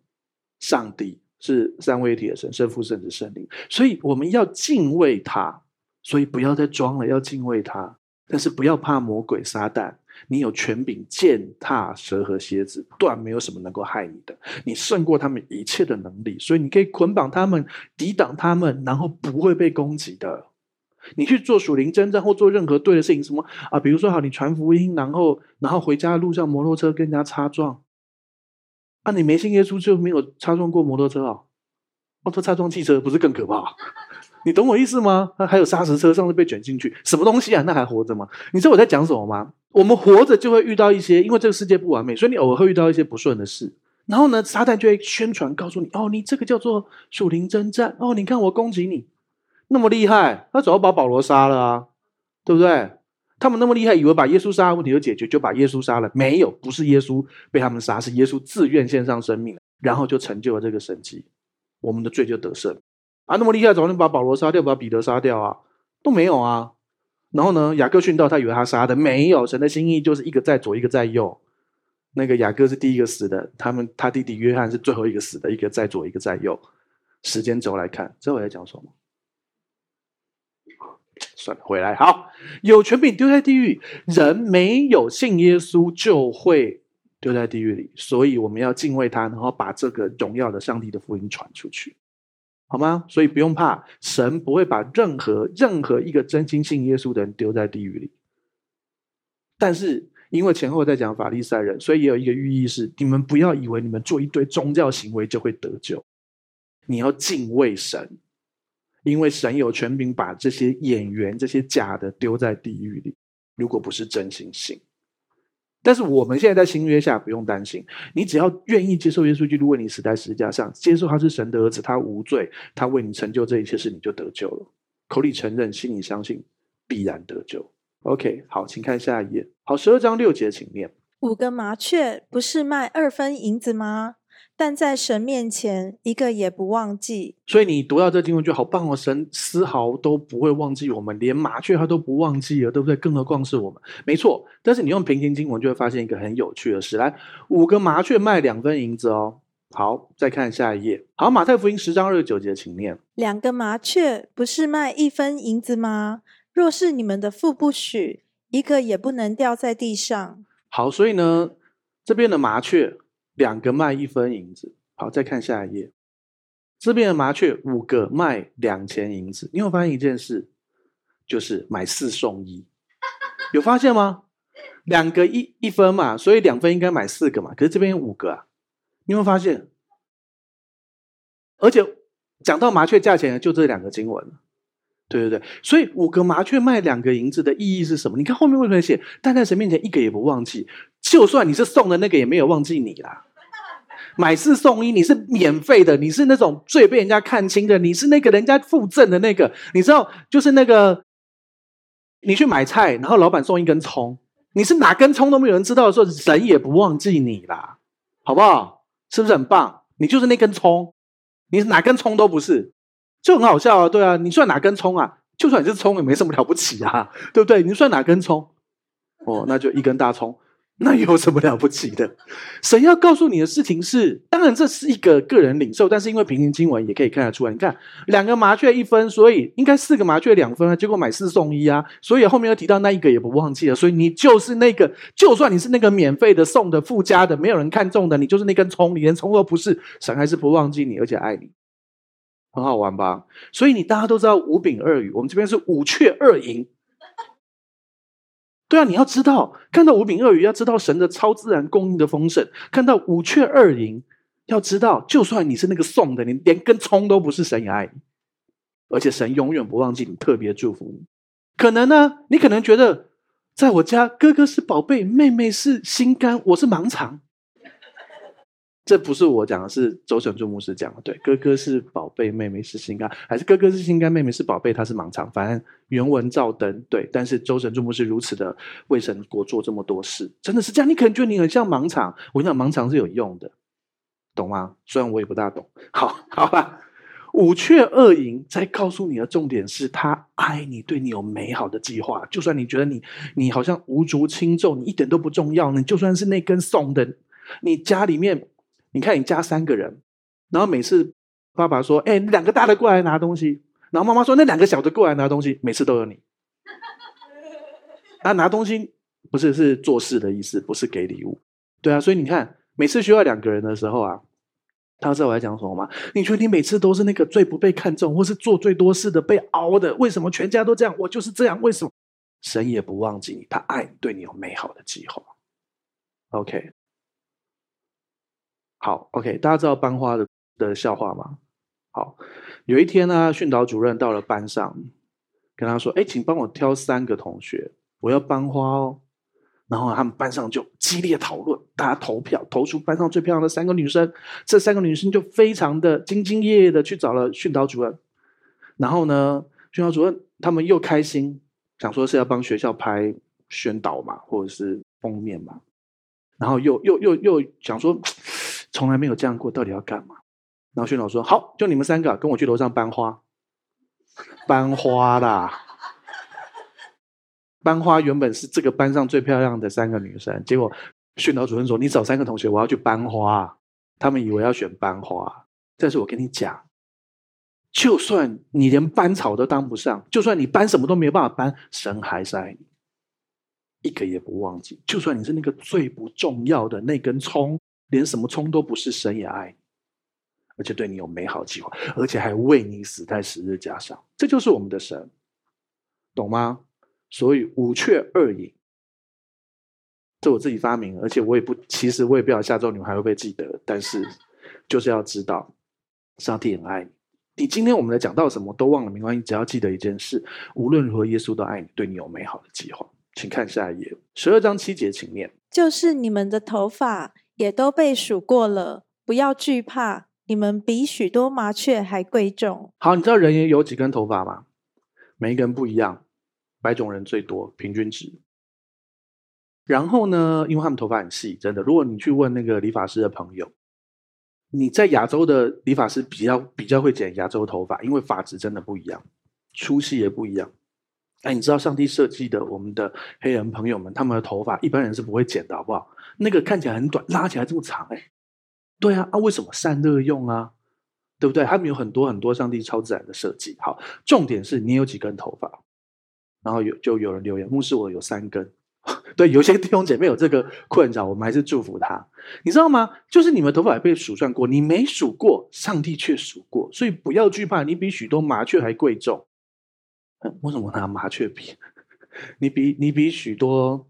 上帝。是三位一体的神，圣父、圣子、圣灵，所以我们要敬畏他，所以不要再装了，要敬畏他。但是不要怕魔鬼撒旦，你有权柄践踏蛇和蝎子，断没有什么能够害你的。你胜过他们一切的能力，所以你可以捆绑他们，抵挡他们，然后不会被攻击的。你去做属灵征战或做任何对的事情，什么啊？比如说，好，你传福音，然后然后回家的路上摩托车跟人家擦撞。啊，你没信耶稣就没有擦撞过摩托车啊？哦，他擦撞汽车不是更可怕？你懂我意思吗？那还有砂石车上次被卷进去，什么东西啊？那还活着吗？你知道我在讲什么吗？我们活着就会遇到一些，因为这个世界不完美，所以你偶尔会遇到一些不顺的事。然后呢，撒旦就会宣传告诉你：哦，你这个叫做属灵征战。哦，你看我攻击你那么厉害，他早要把保罗杀了啊，对不对？他们那么厉害，以为把耶稣杀了问题就解决，就把耶稣杀了。没有，不是耶稣被他们杀，是耶稣自愿献上生命，然后就成就了这个神迹，我们的罪就得胜。啊，那么厉害，怎么能把保罗杀掉，把彼得杀掉啊？都没有啊。然后呢，雅各殉道，他以为他杀的，没有。神的心意就是一个在左，一个在右。那个雅各是第一个死的，他们他弟弟约翰是最后一个死的，一个在左，一个在右。时间轴来看，这我在讲什么？算，回来好。有权柄丢在地狱，人没有信耶稣就会丢在地狱里，所以我们要敬畏他，然后把这个荣耀的上帝的福音传出去。好吗？所以不用怕，神不会把任何任何一个真心信耶稣的人丢在地狱里。但是因为前后在讲法利赛人，所以也有一个寓意是：你们不要以为你们做一堆宗教行为就会得救，你要敬畏神，因为神有权柄把这些演员、这些假的丢在地狱里。如果不是真心信。但是我们现在在新约下不用担心，你只要愿意接受耶稣基督为你死在十字架上，接受他是神的儿子，他无罪，他为你成就这一切事，你就得救了。口里承认，心里相信，必然得救。OK，好，请看下一页。好，十二章六节，请念。五个麻雀不是卖二分银子吗？但在神面前，一个也不忘记。所以你读到这经文就好棒哦！神丝毫都不会忘记我们，连麻雀他都不忘记了，对不对？更何况是我们？没错。但是你用平行经文就会发现一个很有趣的事：来，五个麻雀卖两分银子哦。好，再看下一页。好，马太福音十章二十九节，请念：两个麻雀不是卖一分银子吗？若是你们的父不许，一个也不能掉在地上。好，所以呢，这边的麻雀。两个卖一分银子，好，再看下一页。这边的麻雀五个卖两钱银子，你有发现一件事，就是买四送一，有发现吗？两个一一分嘛，所以两分应该买四个嘛，可是这边有五个啊，你有没有发现？而且讲到麻雀价钱，就这两个经文，对对对，所以五个麻雀卖两个银子的意义是什么？你看后面为什么写？但在神面前一个也不忘记。就算你是送的那个，也没有忘记你啦。买四送一，你是免费的，你是那种最被人家看轻的，你是那个人家附赠的那个。你知道，就是那个你去买菜，然后老板送一根葱，你是哪根葱都没有人知道的时候，神也不忘记你啦，好不好？是不是很棒？你就是那根葱，你是哪根葱都不是，就很好笑啊。对啊，你算哪根葱啊？就算你是葱，也没什么了不起啊，对不对？你算哪根葱？哦，那就一根大葱。那有什么了不起的？神要告诉你的事情是，当然这是一个个人领受，但是因为平行经文也可以看得出来。你看，两个麻雀一分，所以应该四个麻雀两分啊，结果买四送一啊，所以后面又提到那一个也不忘记了，所以你就是那个，就算你是那个免费的、送的、附加的，没有人看中的，你就是那根葱，你连葱都不是，神还是不忘记你，而且爱你，很好玩吧？所以你大家都知道五饼二鱼，我们这边是五雀二银。对啊，你要知道，看到五饼二鱼，要知道神的超自然供应的丰盛；看到五雀二银，要知道，就算你是那个送的，你连根葱都不是，神也爱你，而且神永远不忘记你，特别祝福你。可能呢，你可能觉得，在我家，哥哥是宝贝，妹妹是心肝，我是盲肠。这不是我讲的，是周神柱牧师讲的。对，哥哥是宝贝，妹妹是心肝，还是哥哥是心肝，妹妹是宝贝，他是盲肠。反正原文照登。对，但是周神柱牧师如此的为神国做这么多事，真的是这样。你可能觉得你很像盲肠，我跟你讲，盲肠是有用的，懂吗？虽然我也不大懂。好，好吧。五雀二银在告诉你的重点是他爱你，对你有美好的计划。就算你觉得你你好像无足轻重，你一点都不重要，你就算是那根送的，你家里面。你看，你家三个人，然后每次爸爸说：“哎，两个大的过来拿东西。”然后妈妈说：“那两个小的过来拿东西。”每次都有你。啊，拿东西不是是做事的意思，不是给礼物。对啊，所以你看，每次需要两个人的时候啊，他知道我在讲什么吗？你觉得你每次都是那个最不被看重，或是做最多事的，被熬的？为什么全家都这样？我就是这样。为什么？神也不忘记你，他爱你，对你有美好的计划。OK。好，OK，大家知道班花的的笑话吗？好，有一天呢，训导主任到了班上，跟他说：“哎，请帮我挑三个同学，我要班花哦。”然后他们班上就激烈讨论，大家投票投出班上最漂亮的三个女生。这三个女生就非常的兢兢业业的去找了训导主任。然后呢，训导主任他们又开心，想说是要帮学校拍宣导嘛，或者是封面嘛。然后又又又又想说。从来没有这样过，到底要干嘛？然后训导说：“好，就你们三个跟我去楼上搬花，搬花啦！班花原本是这个班上最漂亮的三个女生，结果训导主任说：‘你找三个同学，我要去搬花。’他们以为要选班花，但是我跟你讲，就算你连班草都当不上，就算你搬什么都没有办法搬，神还是爱你，一个也不忘记。就算你是那个最不重要的那根葱。”连什么葱都不是，神也爱你，而且对你有美好计划，而且还为你死在十字架上。这就是我们的神，懂吗？所以五阙二引，这我自己发明，而且我也不，其实我也不知道下周你们还会不会记得，但是就是要知道，上帝很爱你。你今天我们来讲到什么都忘了没关系，只要记得一件事：无论如何，耶稣都爱你，对你有美好的计划。请看下一页，十二章七节，请念。就是你们的头发也都被数过了，不要惧怕，你们比许多麻雀还贵重。好，你知道人也有几根头发吗？每一个人不一样，白种人最多，平均值。然后呢，因为他们头发很细，真的，如果你去问那个理发师的朋友。你在亚洲的理发师比较比较会剪亚洲头发，因为发质真的不一样，粗细也不一样。哎，你知道上帝设计的我们的黑人朋友们，他们的头发一般人是不会剪的，好不好？那个看起来很短，拉起来这么长，哎，对啊，啊，为什么散热用啊？对不对？他们有很多很多上帝超自然的设计。好，重点是你有几根头发？然后有就有人留言，牧师我有三根。对，有些弟兄姐妹有这个困扰，我们还是祝福他。你知道吗？就是你们头发被数算过，你没数过，上帝却数过，所以不要惧怕，你比许多麻雀还贵重。为什么拿麻雀比？你比你比许多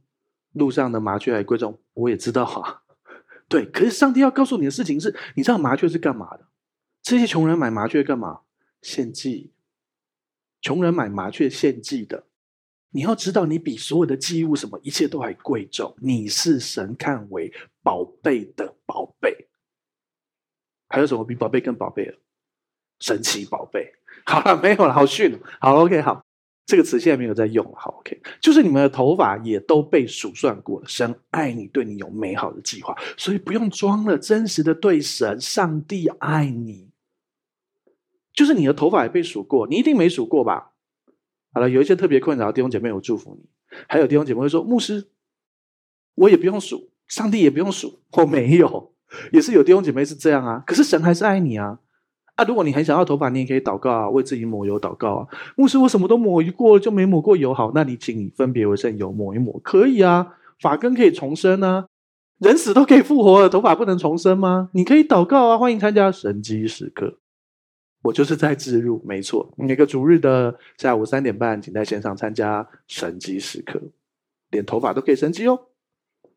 路上的麻雀还贵重？我也知道哈。对，可是上帝要告诉你的事情是，你知道麻雀是干嘛的？这些穷人买麻雀干嘛？献祭。穷人买麻雀献祭的。你要知道，你比所有的祭物什么一切都还贵重。你是神看为宝贝的宝贝。还有什么比宝贝更宝贝了？神奇宝贝。好了，没有了，好逊。好了，OK，好，这个词现在没有在用了。好，OK，就是你们的头发也都被数算过了。神爱你，对你有美好的计划，所以不用装了，真实的对神，上帝爱你。就是你的头发也被数过，你一定没数过吧？好了，有一些特别困扰的弟兄姐妹，我祝福你。还有弟兄姐妹会说：“牧师，我也不用数，上帝也不用数。”我没有，也是有弟兄姐妹是这样啊。可是神还是爱你啊！啊，如果你很想要头发，你也可以祷告啊，为自己抹油祷告啊。牧师，我什么都抹过，就没抹过油。好，那你请你分别为圣油抹一抹，可以啊。发根可以重生啊，人死都可以复活了，头发不能重生吗？你可以祷告啊，欢迎参加神机时刻。我就是在置入，没错。每个主日的下午三点半，请在线上参加神机时刻，连头发都可以神迹哦。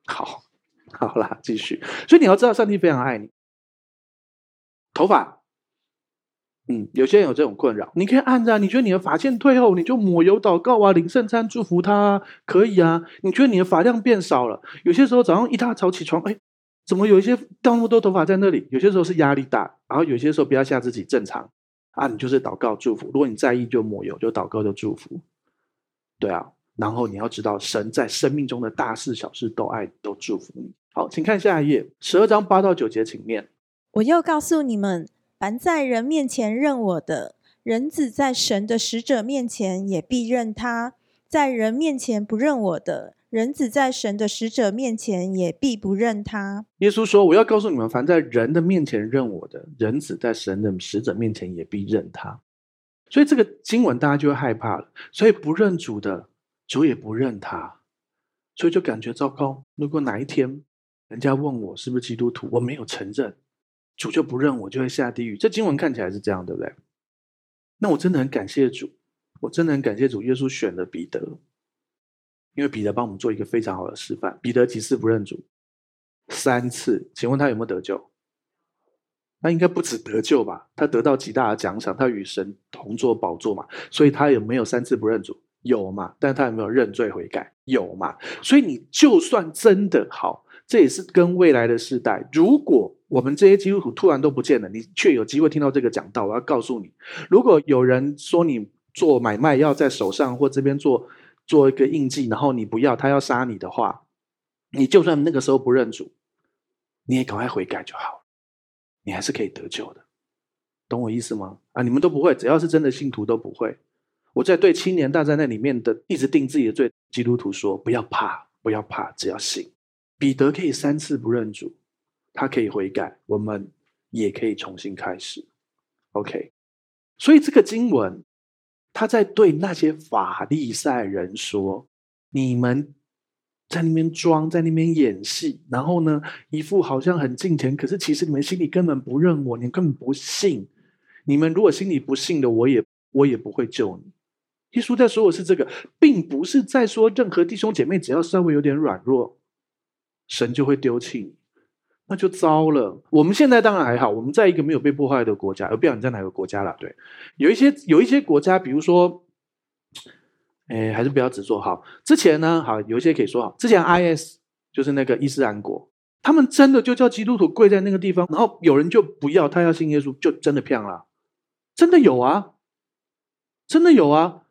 好，好啦，继续。所以你要知道，上帝非常爱你。头发，嗯，有些人有这种困扰，你可以按着。你觉得你的发线退后，你就抹油祷告啊，领圣餐祝福他啊，可以啊。你觉得你的发量变少了，有些时候早上一大早起床，哎，怎么有一些掉那么多头发在那里？有些时候是压力大，然后有些时候不要吓自己，正常。啊，你就是祷告祝福。如果你在意，就抹油，就祷告，就祝福。对啊，然后你要知道，神在生命中的大事小事都爱，都祝福你。好，请看下一页，十二章八到九节，请念。我又告诉你们，凡在人面前认我的，人子在神的使者面前也必认他；在人面前不认我的，人子在神的使者面前也必不认他。耶稣说：“我要告诉你们，凡在人的面前认我的，人子在神的使者面前也必认他。”所以这个经文大家就会害怕了。所以不认主的，主也不认他，所以就感觉糟糕。如果哪一天人家问我是不是基督徒，我没有承认，主就不认我，就会下地狱。这经文看起来是这样，对不对？那我真的很感谢主，我真的很感谢主，耶稣选了彼得。因为彼得帮我们做一个非常好的示范。彼得几次不认主？三次。请问他有没有得救？他应该不止得救吧？他得到极大的奖赏，他与神同坐宝座嘛。所以他有没有三次不认主？有嘛？但他有没有认罪悔改？有嘛？所以你就算真的好，这也是跟未来的世代。如果我们这些基督徒突然都不见了，你却有机会听到这个讲道，我要告诉你：如果有人说你做买卖要在手上或这边做。做一个印记，然后你不要他要杀你的话，你就算那个时候不认主，你也赶快悔改就好，你还是可以得救的，懂我意思吗？啊，你们都不会，只要是真的信徒都不会。我在对青年大战那里面的一直定自己的罪，基督徒说不要怕，不要怕，只要信。彼得可以三次不认主，他可以悔改，我们也可以重新开始。OK，所以这个经文。他在对那些法利赛人说：“你们在那边装，在那边演戏，然后呢，一副好像很敬虔，可是其实你们心里根本不认我，你根本不信。你们如果心里不信的，我也我也不会救你。耶稣在说的是这个，并不是在说任何弟兄姐妹只要稍微有点软弱，神就会丢弃你，那就糟了。我们现在当然还好，我们在一个没有被破坏的国家，而不要你在哪个国家了。对，有一些有一些国家，比如说。哎，还是不要只做好。之前呢，好有一些可以说好。之前 IS 就是那个伊斯兰国，他们真的就叫基督徒跪在那个地方，然后有人就不要，他要信耶稣，就真的骗了。真的有啊，真的有啊。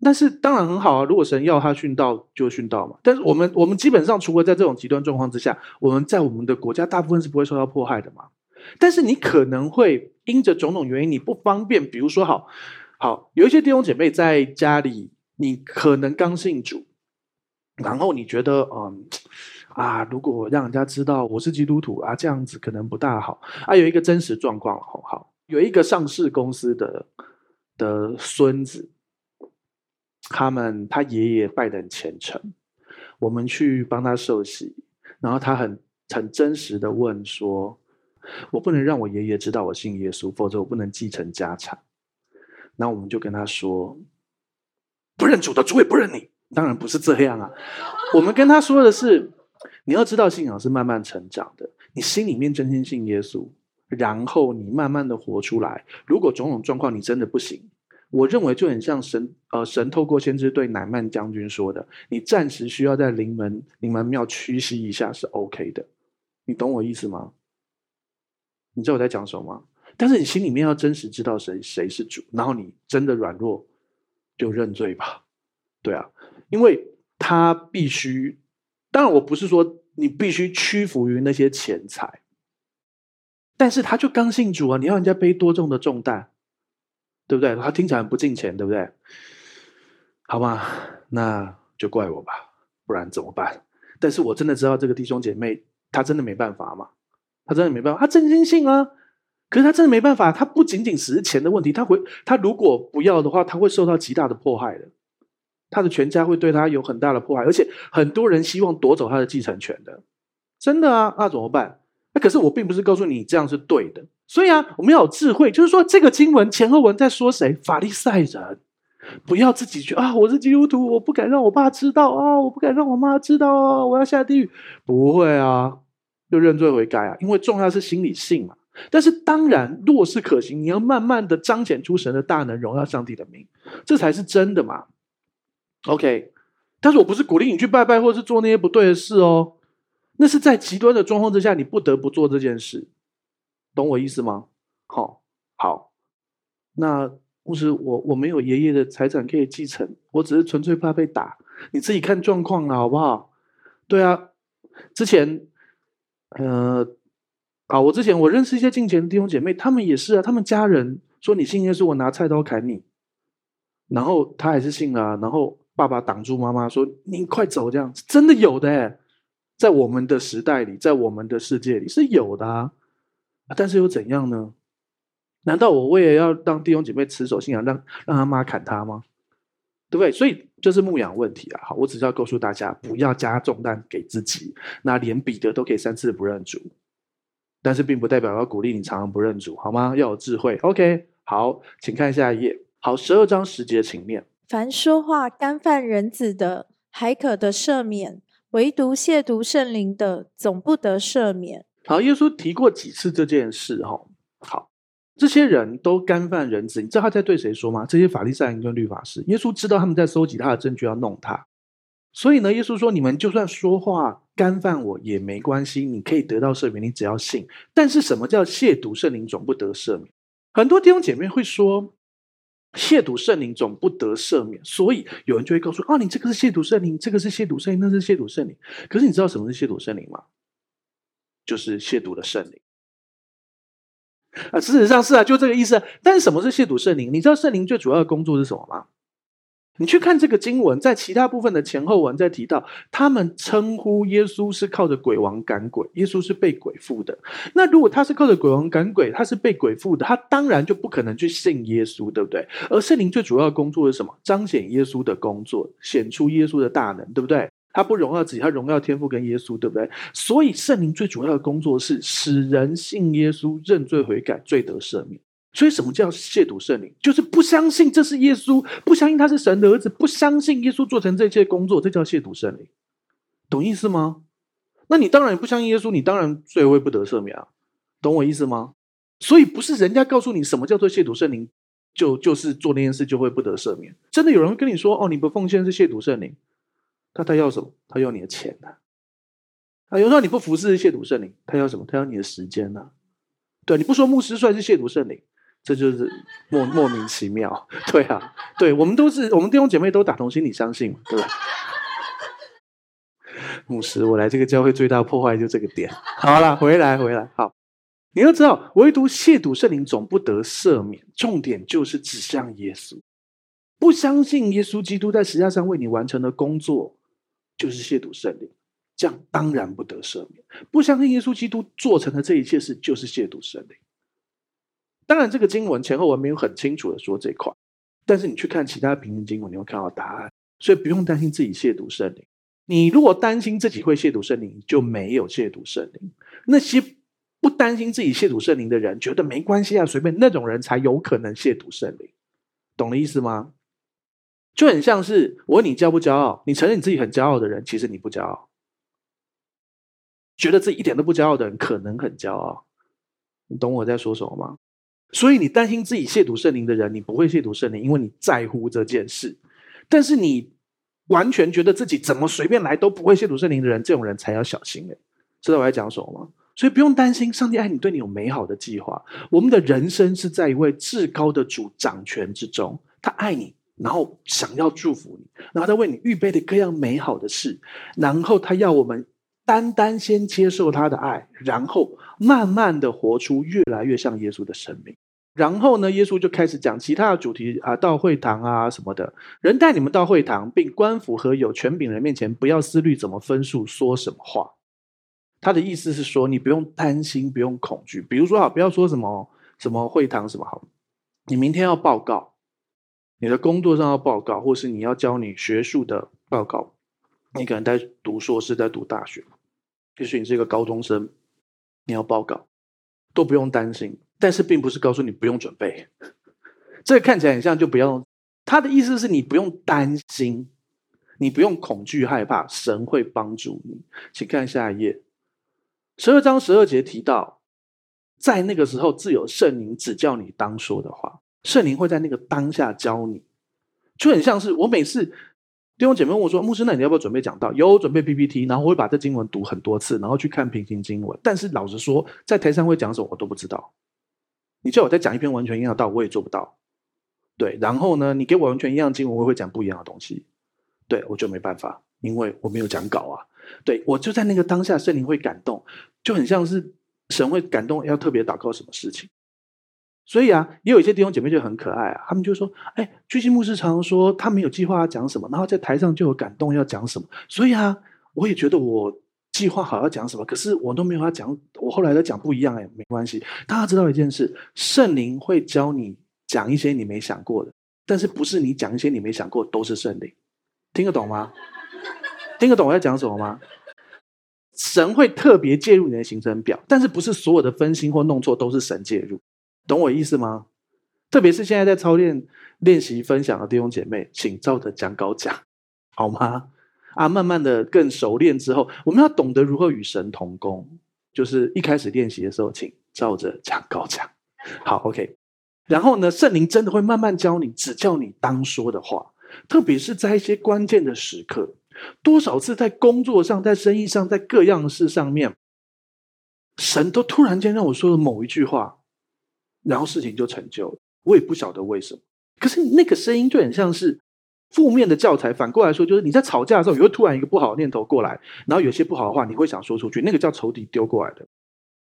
但是当然很好啊，如果神要他殉道，就殉道嘛。但是我们我们基本上，除了在这种极端状况之下，我们在我们的国家大部分是不会受到迫害的嘛。但是你可能会因着种种原因，你不方便，比如说好，好有一些弟兄姐妹在家里。你可能刚信主，然后你觉得，嗯，啊，如果让人家知道我是基督徒啊，这样子可能不大好啊。有一个真实状况，好好，有一个上市公司的的孙子，他们他爷爷拜得很虔诚，我们去帮他受洗，然后他很很真实的问说，我不能让我爷爷知道我信耶稣，否则我不能继承家产。那我们就跟他说。不认主的主也不认你，当然不是这样啊。我们跟他说的是，你要知道信仰是慢慢成长的，你心里面真心信耶稣，然后你慢慢的活出来。如果种种状况你真的不行，我认为就很像神，呃，神透过先知对乃曼将军说的，你暂时需要在灵门灵门庙屈膝一下是 OK 的，你懂我意思吗？你知道我在讲什么吗？但是你心里面要真实知道谁谁是主，然后你真的软弱。就认罪吧，对啊，因为他必须，当然我不是说你必须屈服于那些钱财，但是他就刚信主啊，你要人家背多重的重担，对不对？他听起来不敬钱，对不对？好吧，那就怪我吧，不然怎么办？但是我真的知道这个弟兄姐妹，他真的没办法嘛？他真的没办法，他真心信啊。可是他真的没办法，他不仅仅只是钱的问题，他会，他如果不要的话，他会受到极大的迫害的，他的全家会对他有很大的迫害，而且很多人希望夺走他的继承权的，真的啊，那怎么办？那可是我并不是告诉你这样是对的，所以啊，我们要有智慧，就是说这个经文前后文在说谁？法利赛人，不要自己去啊，我是基督徒，我不敢让我爸知道啊，我不敢让我妈知道啊，我要下地狱，不会啊，就认罪悔改啊，因为重要是心里信嘛。但是当然，若是可行，你要慢慢的彰显出神的大能，荣耀上帝的名，这才是真的嘛。OK，但是我不是鼓励你去拜拜，或是做那些不对的事哦。那是在极端的状况之下，你不得不做这件事，懂我意思吗？好、好，那不是我我没有爷爷的财产可以继承，我只是纯粹怕被打，你自己看状况了，好不好？对啊，之前，呃。啊，我之前我认识一些敬虔弟兄姐妹，他们也是啊。他们家人说你信耶稣，我拿菜刀砍你，然后他还是信了啊。然后爸爸挡住妈妈说：“你快走！”这样子真的有的，在我们的时代里，在我们的世界里是有的啊。但是又怎样呢？难道我为了要让弟兄姐妹持守信仰，让让他妈砍他吗？对不对？所以这是牧养问题啊。好，我只是要告诉大家，不要加重担给自己。那连彼得都可以三次不认主。但是并不代表要鼓励你常常不认主，好吗？要有智慧。OK，好，请看下一页。好，十二章十节，请念：凡说话干犯人子的，还可得赦免；唯独亵渎圣灵的，总不得赦免。好，耶稣提过几次这件事？哈，好，这些人都干犯人子，你知道他在对谁说吗？这些法利赛人跟律法师，耶稣知道他们在搜集他的证据要弄他。所以呢，耶稣说：“你们就算说话干犯我也没关系，你可以得到赦免，你只要信。但是什么叫亵渎圣灵总不得赦免？很多弟兄姐妹会说，亵渎圣灵总不得赦免，所以有人就会告诉：啊，你这个是亵渎圣灵，这个是亵渎圣灵，那是亵渎圣灵。可是你知道什么是亵渎圣灵吗？就是亵渎了圣灵啊，事实上是啊，就这个意思。但是什么是亵渎圣灵？你知道圣灵最主要的工作是什么吗？”你去看这个经文，在其他部分的前后文在提到，他们称呼耶稣是靠着鬼王赶鬼，耶稣是被鬼附的。那如果他是靠着鬼王赶鬼，他是被鬼附的，他当然就不可能去信耶稣，对不对？而圣灵最主要的工作是什么？彰显耶稣的工作，显出耶稣的大能，对不对？他不荣耀自己，他荣耀天赋跟耶稣，对不对？所以圣灵最主要的工作是使人信耶稣，认罪悔改，罪得赦免。所以什么叫亵渎圣灵？就是不相信这是耶稣，不相信他是神的儿子，不相信耶稣做成这一切工作，这叫亵渎圣灵。懂意思吗？那你当然不相信耶稣，你当然罪会不得赦免啊。懂我意思吗？所以不是人家告诉你什么叫做亵渎圣灵，就就是做那件事就会不得赦免。真的有人会跟你说：“哦，你不奉献是亵渎圣灵。”他他要什么？他要你的钱呐！啊，有时候你不服侍是亵渎圣灵，他要什么？他要你的时间呐！对，你不说牧师算是亵渎圣灵，这就是莫莫名其妙。对啊，对我们都是我们弟兄姐妹都打同心，你相信吗？对吧？牧师，我来这个教会最大破坏就这个点。好了，回来回来，好，你要知道，唯独亵渎圣灵总不得赦免，重点就是指向耶稣，不相信耶稣基督在十字架上为你完成的工作。就是亵渎圣灵，这样当然不得赦免。不相信耶稣基督做成的这一切事，就是亵渎圣灵。当然，这个经文前后文没有很清楚的说这块，但是你去看其他平行经文，你会看到答案。所以不用担心自己亵渎圣灵。你如果担心自己会亵渎圣灵，就没有亵渎圣灵。那些不担心自己亵渎圣灵的人，觉得没关系啊，随便那种人才有可能亵渎圣灵。懂了意思吗？就很像是我问你骄不骄傲？你承认你自己很骄傲的人，其实你不骄傲；觉得自己一点都不骄傲的人，可能很骄傲。你懂我在说什么吗？所以你担心自己亵渎圣灵的人，你不会亵渎圣灵，因为你在乎这件事。但是你完全觉得自己怎么随便来都不会亵渎圣灵的人，这种人才要小心诶。知道我在讲什么吗？所以不用担心，上帝爱你，对你有美好的计划。我们的人生是在一位至高的主掌权之中，他爱你。然后想要祝福你，然后他为你预备的各样美好的事，然后他要我们单单先接受他的爱，然后慢慢的活出越来越像耶稣的生命。然后呢，耶稣就开始讲其他的主题啊，到会堂啊什么的，人带你们到会堂，并官府和有权柄人面前，不要思虑怎么分数说什么话。他的意思是说，你不用担心，不用恐惧。比如说，啊，不要说什么什么会堂什么好，你明天要报告。你的工作上要报告，或是你要教你学术的报告，你可能在读硕士，在读大学，也许你是一个高中生，你要报告，都不用担心。但是并不是告诉你不用准备，这个看起来很像就不要。他的意思是你不用担心，你不用恐惧害怕，神会帮助你。请看下一页，十二章十二节提到，在那个时候自有圣灵指教你当说的话。圣灵会在那个当下教你，就很像是我每次弟兄姐妹问我说：“牧师，那你要不要准备讲道？”有准备 PPT，然后我会把这经文读很多次，然后去看平行经文。但是老实说，在台上会讲什么我都不知道。你叫我再讲一篇完全一样的道，我也做不到。对，然后呢，你给我完全一样经文，我会讲不一样的东西。对，我就没办法，因为我没有讲稿啊。对，我就在那个当下，圣灵会感动，就很像是神会感动，要特别祷告什么事情。所以啊，也有一些弟兄姐妹就很可爱啊，他们就说：“哎，巨星牧师常常说他没有计划要讲什么，然后在台上就有感动要讲什么。所以啊，我也觉得我计划好要讲什么，可是我都没有要讲。我后来都讲不一样，哎，没关系。大家知道一件事，圣灵会教你讲一些你没想过的，但是不是你讲一些你没想过都是圣灵，听得懂吗？听得懂我在讲什么吗？神会特别介入你的行程表，但是不是所有的分心或弄错都是神介入。”懂我意思吗？特别是现在在操练、练习、分享的弟兄姐妹，请照着讲稿讲，好吗？啊，慢慢的更熟练之后，我们要懂得如何与神同工。就是一开始练习的时候，请照着讲稿讲。好，OK。然后呢，圣灵真的会慢慢教你，只教你当说的话。特别是在一些关键的时刻，多少次在工作上、在生意上、在各样的事上面，神都突然间让我说了某一句话。然后事情就成就了，我也不晓得为什么。可是那个声音就很像是负面的教材。反过来说，就是你在吵架的时候，你会突然一个不好的念头过来，然后有些不好的话，你会想说出去，那个叫仇敌丢过来的。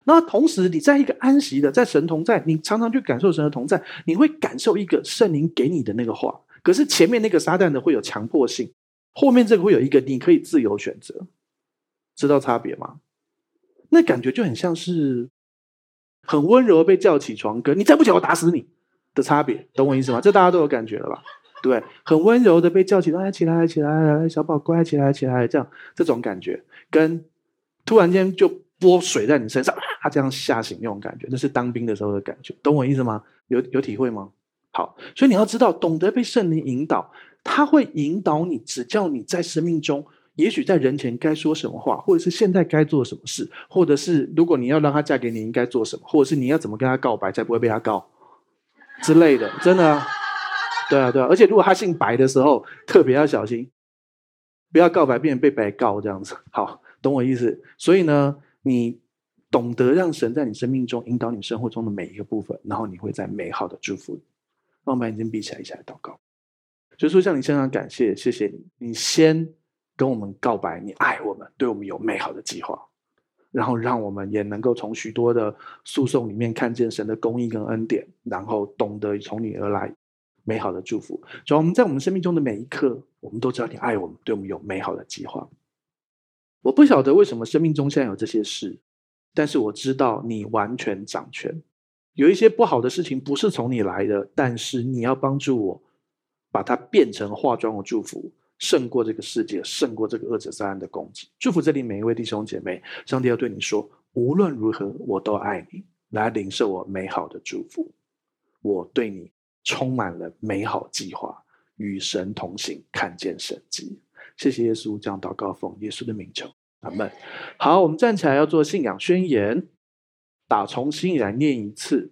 那同时，你在一个安息的，在神同在，你常常去感受神的同在，你会感受一个圣灵给你的那个话。可是前面那个撒旦的会有强迫性，后面这个会有一个你可以自由选择，知道差别吗？那感觉就很像是。很温柔被叫起床，跟你再不起来我打死你的差别，懂我意思吗？这大家都有感觉了吧？对，很温柔的被叫起来，起来，起来，小宝乖，起来，起来，这样这种感觉，跟突然间就泼水在你身上，他这样吓醒那种感觉，那是当兵的时候的感觉，懂我意思吗？有有体会吗？好，所以你要知道，懂得被圣灵引导，他会引导你，指教你在生命中，也许在人前该说什么话，或者是现在该做什么事，或者是如果你要让他嫁给你，应该做什么，或者是你要怎么跟他告白，才不会被他告之类的，真的啊，对啊，对啊，而且如果他姓白的时候，特别要小心，不要告白变成被白告这样子。好，懂我意思？所以呢，你懂得让神在你生命中引导你生活中的每一个部分，然后你会在美好的祝福里。让我们把眼睛闭起来，一起来祷告。所以说，向你献上感谢，谢谢你，你先。跟我们告白，你爱我们，对我们有美好的计划，然后让我们也能够从许多的诉讼里面看见神的公义跟恩典，然后懂得从你而来美好的祝福。主要我们在我们生命中的每一刻，我们都知道你爱我们，对我们有美好的计划。我不晓得为什么生命中现在有这些事，但是我知道你完全掌权。有一些不好的事情不是从你来的，但是你要帮助我把它变成化妆的祝福。胜过这个世界，胜过这个恶者撒旦的攻击。祝福这里每一位弟兄姐妹，上帝要对你说：无论如何，我都爱你，来领受我美好的祝福。我对你充满了美好计划，与神同行，看见神迹。谢谢耶稣，这样祷告奉耶稣的名求，阿门。好，我们站起来要做信仰宣言，打从心里来念一次。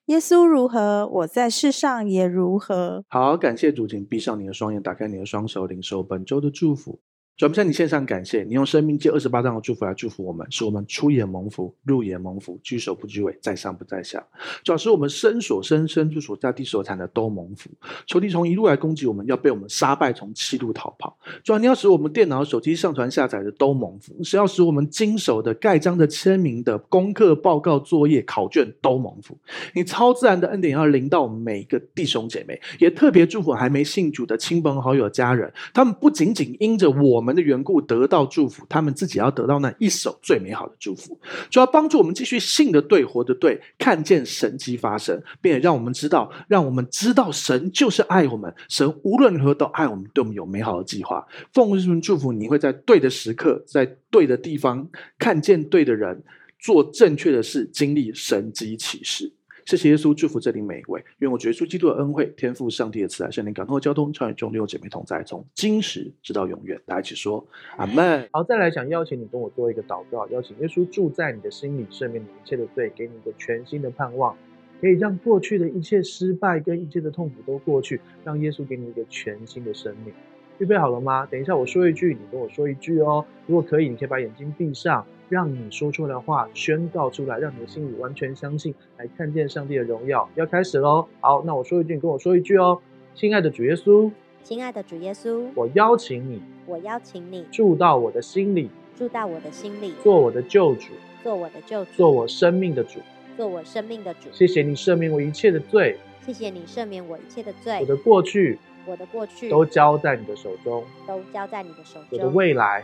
耶稣如何，我在世上也如何。好，感谢主，请闭上你的双眼，打开你的双手，领受本周的祝福。主，我们向你献上感谢，你用生命借二十八章的祝福来祝福我们，使我们出也蒙福，入也蒙福，居首不居尾，在上不在下。主要是我们身所生、身处所在地所产的都蒙福。仇敌从一路来攻击我们，要被我们杀败，从七路逃跑。主要你要使我们电脑、手机上传下载的都蒙福，是要使我们经手的、盖章的、签名的、功课报告、作业考卷都蒙福。你超自然的恩典要临到每一个弟兄姐妹，也特别祝福还没信主的亲朋好友、家人，他们不仅仅因着我们。的缘故得到祝福，他们自己要得到那一手最美好的祝福，主要帮助我们继续信的对，活的对，看见神迹发生，并且让我们知道，让我们知道神就是爱我们，神无论如何都爱我们，对我们有美好的计划。奉这份祝福，你会在对的时刻，在对的地方，看见对的人，做正确的事，经历神迹启示。谢谢耶稣，祝福这里每一位。愿我主耶稣基督的恩惠、天父上帝的慈爱、圣灵感动的交通，超越众弟兄姐妹同在，从今时直到永远。大家一起说阿门。好，再来想邀请你跟我做一个祷告，邀请耶稣住在你的心里，赦免你一切的罪，给你一个全新的盼望，可以让过去的一切失败跟一切的痛苦都过去，让耶稣给你一个全新的生命。预备好了吗？等一下我说一句，你跟我说一句哦。如果可以，你可以把眼睛闭上。让你说出来的话宣告出来，让你的心里完全相信，来看见上帝的荣耀。要开始喽！好，那我说一句，你跟我说一句哦。亲爱的主耶稣，亲爱的主耶稣，我邀请你，我邀请你住到我的心里，住到我的心里，做我的救主，做我的救主，做我生命的主，做我生命的主。谢谢你赦免我一切的罪，谢谢你赦免我一切的罪。我的过去，我的过去都交在你的手中，都交在你的手中。我的未来，